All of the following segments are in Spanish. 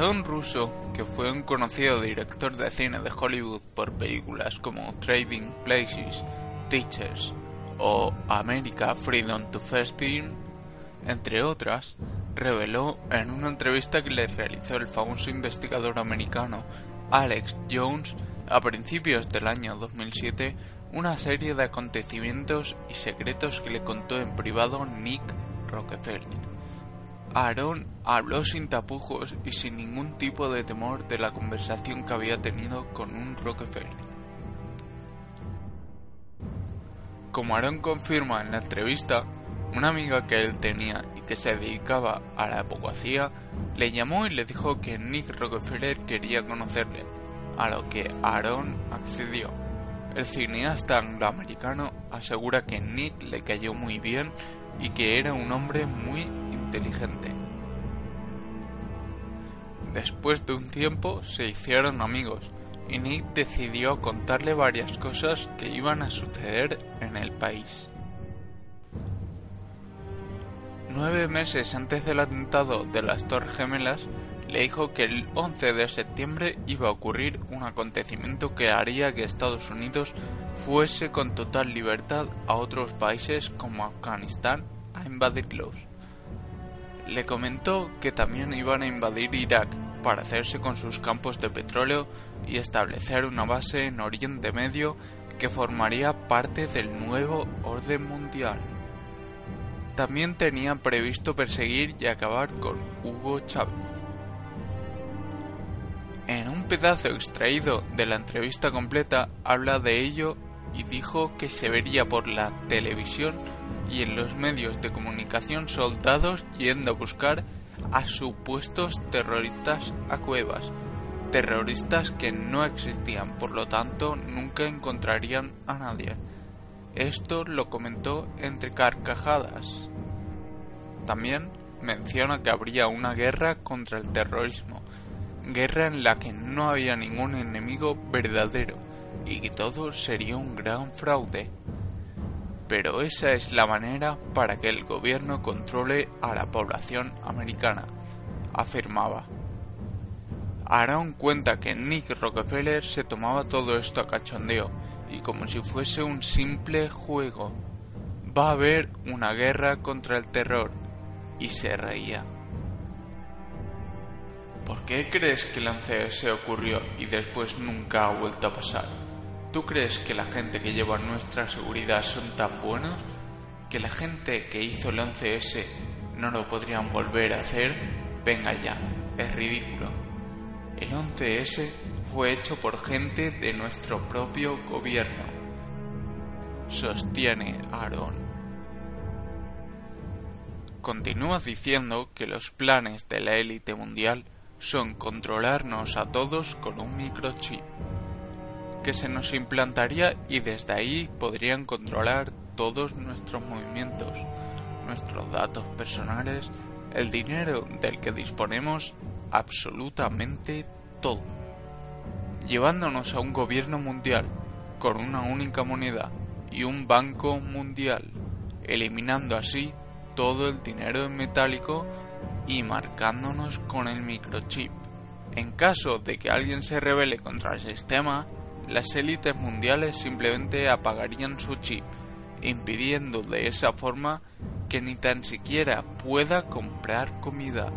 Aaron Russo, que fue un conocido director de cine de Hollywood por películas como Trading Places, Teachers o America Freedom to Festing, entre otras, reveló en una entrevista que le realizó el famoso investigador americano Alex Jones a principios del año 2007 una serie de acontecimientos y secretos que le contó en privado Nick Rockefeller. Aaron habló sin tapujos y sin ningún tipo de temor de la conversación que había tenido con un Rockefeller. Como Aaron confirma en la entrevista, una amiga que él tenía y que se dedicaba a la abogacía le llamó y le dijo que Nick Rockefeller quería conocerle, a lo que Aaron accedió. El cineasta angloamericano asegura que Nick le cayó muy bien y que era un hombre muy Después de un tiempo se hicieron amigos y Nick decidió contarle varias cosas que iban a suceder en el país. Nueve meses antes del atentado de las Torres Gemelas, le dijo que el 11 de septiembre iba a ocurrir un acontecimiento que haría que Estados Unidos fuese con total libertad a otros países como Afganistán a invadirlos. Le comentó que también iban a invadir Irak para hacerse con sus campos de petróleo y establecer una base en Oriente Medio que formaría parte del nuevo orden mundial. También tenía previsto perseguir y acabar con Hugo Chávez. En un pedazo extraído de la entrevista completa habla de ello y dijo que se vería por la televisión y en los medios de comunicación soldados yendo a buscar a supuestos terroristas a cuevas, terroristas que no existían, por lo tanto nunca encontrarían a nadie. Esto lo comentó entre carcajadas. También menciona que habría una guerra contra el terrorismo, guerra en la que no había ningún enemigo verdadero y que todo sería un gran fraude. Pero esa es la manera para que el gobierno controle a la población americana, afirmaba. Aaron cuenta que Nick Rockefeller se tomaba todo esto a cachondeo y como si fuese un simple juego. Va a haber una guerra contra el terror y se reía. ¿Por qué crees que el 11S ocurrió y después nunca ha vuelto a pasar? ¿Tú crees que la gente que lleva nuestra seguridad son tan buenos? ¿Que la gente que hizo el 11S no lo podrían volver a hacer? Venga ya, es ridículo. El 11S fue hecho por gente de nuestro propio gobierno. Sostiene Aaron. Continúa diciendo que los planes de la élite mundial son controlarnos a todos con un microchip, que se nos implantaría y desde ahí podrían controlar todos nuestros movimientos, nuestros datos personales, el dinero del que disponemos, absolutamente todo, llevándonos a un gobierno mundial con una única moneda y un banco mundial, eliminando así todo el dinero en metálico y marcándonos con el microchip. En caso de que alguien se rebele contra el sistema, las élites mundiales simplemente apagarían su chip, impidiendo de esa forma que ni tan siquiera pueda comprar comida.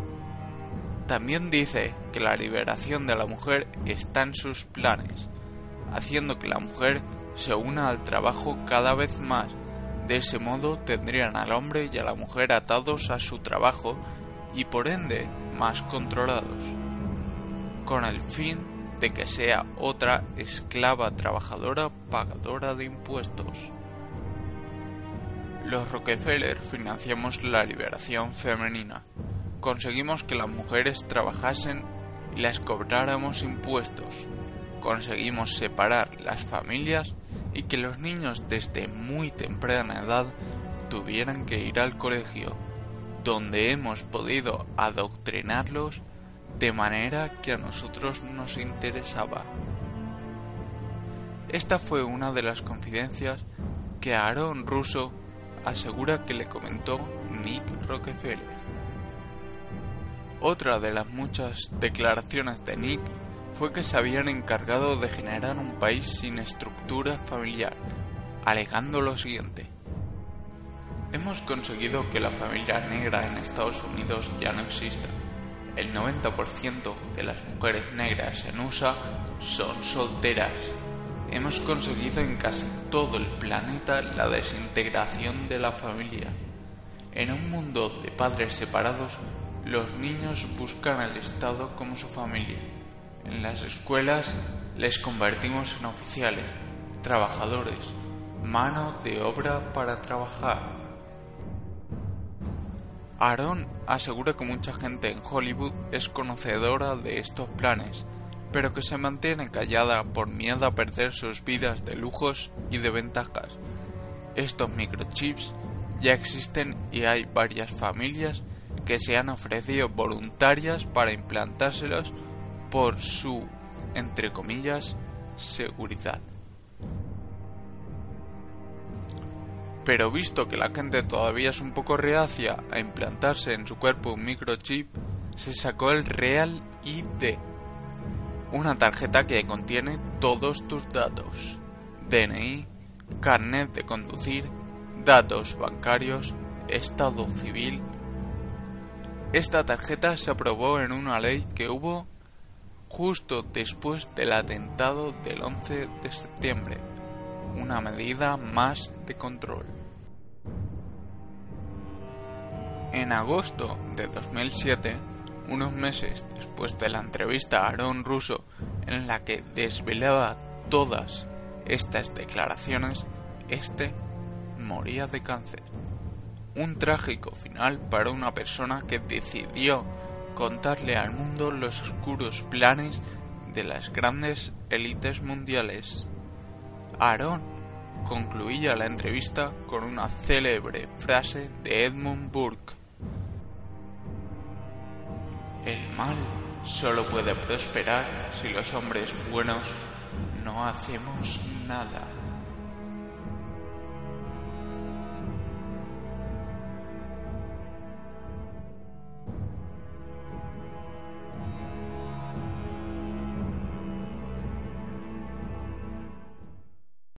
También dice que la liberación de la mujer está en sus planes, haciendo que la mujer se una al trabajo cada vez más de ese modo tendrían al hombre y a la mujer atados a su trabajo y por ende más controlados, con el fin de que sea otra esclava trabajadora pagadora de impuestos. Los Rockefeller financiamos la liberación femenina. Conseguimos que las mujeres trabajasen y les cobráramos impuestos. Conseguimos separar las familias y que los niños desde muy temprana edad tuvieran que ir al colegio, donde hemos podido adoctrinarlos de manera que a nosotros nos interesaba. Esta fue una de las confidencias que Aaron Russo asegura que le comentó Nick Rockefeller. Otra de las muchas declaraciones de Nick fue que se habían encargado de generar un país sin estructura familiar, alegando lo siguiente. Hemos conseguido que la familia negra en Estados Unidos ya no exista. El 90% de las mujeres negras en USA son solteras. Hemos conseguido en casi todo el planeta la desintegración de la familia. En un mundo de padres separados, los niños buscan al Estado como su familia en las escuelas les convertimos en oficiales, trabajadores, mano de obra para trabajar. Aaron asegura que mucha gente en Hollywood es conocedora de estos planes, pero que se mantiene callada por miedo a perder sus vidas de lujos y de ventajas. Estos microchips ya existen y hay varias familias que se han ofrecido voluntarias para implantárselos por su, entre comillas, seguridad. Pero visto que la gente todavía es un poco reacia a implantarse en su cuerpo un microchip, se sacó el Real ID, una tarjeta que contiene todos tus datos, DNI, carnet de conducir, datos bancarios, estado civil. Esta tarjeta se aprobó en una ley que hubo justo después del atentado del 11 de septiembre, una medida más de control. En agosto de 2007, unos meses después de la entrevista a Aaron Russo en la que desvelaba todas estas declaraciones, este moría de cáncer. Un trágico final para una persona que decidió contarle al mundo los oscuros planes de las grandes élites mundiales. Aaron concluía la entrevista con una célebre frase de Edmund Burke. El mal solo puede prosperar si los hombres buenos no hacemos nada.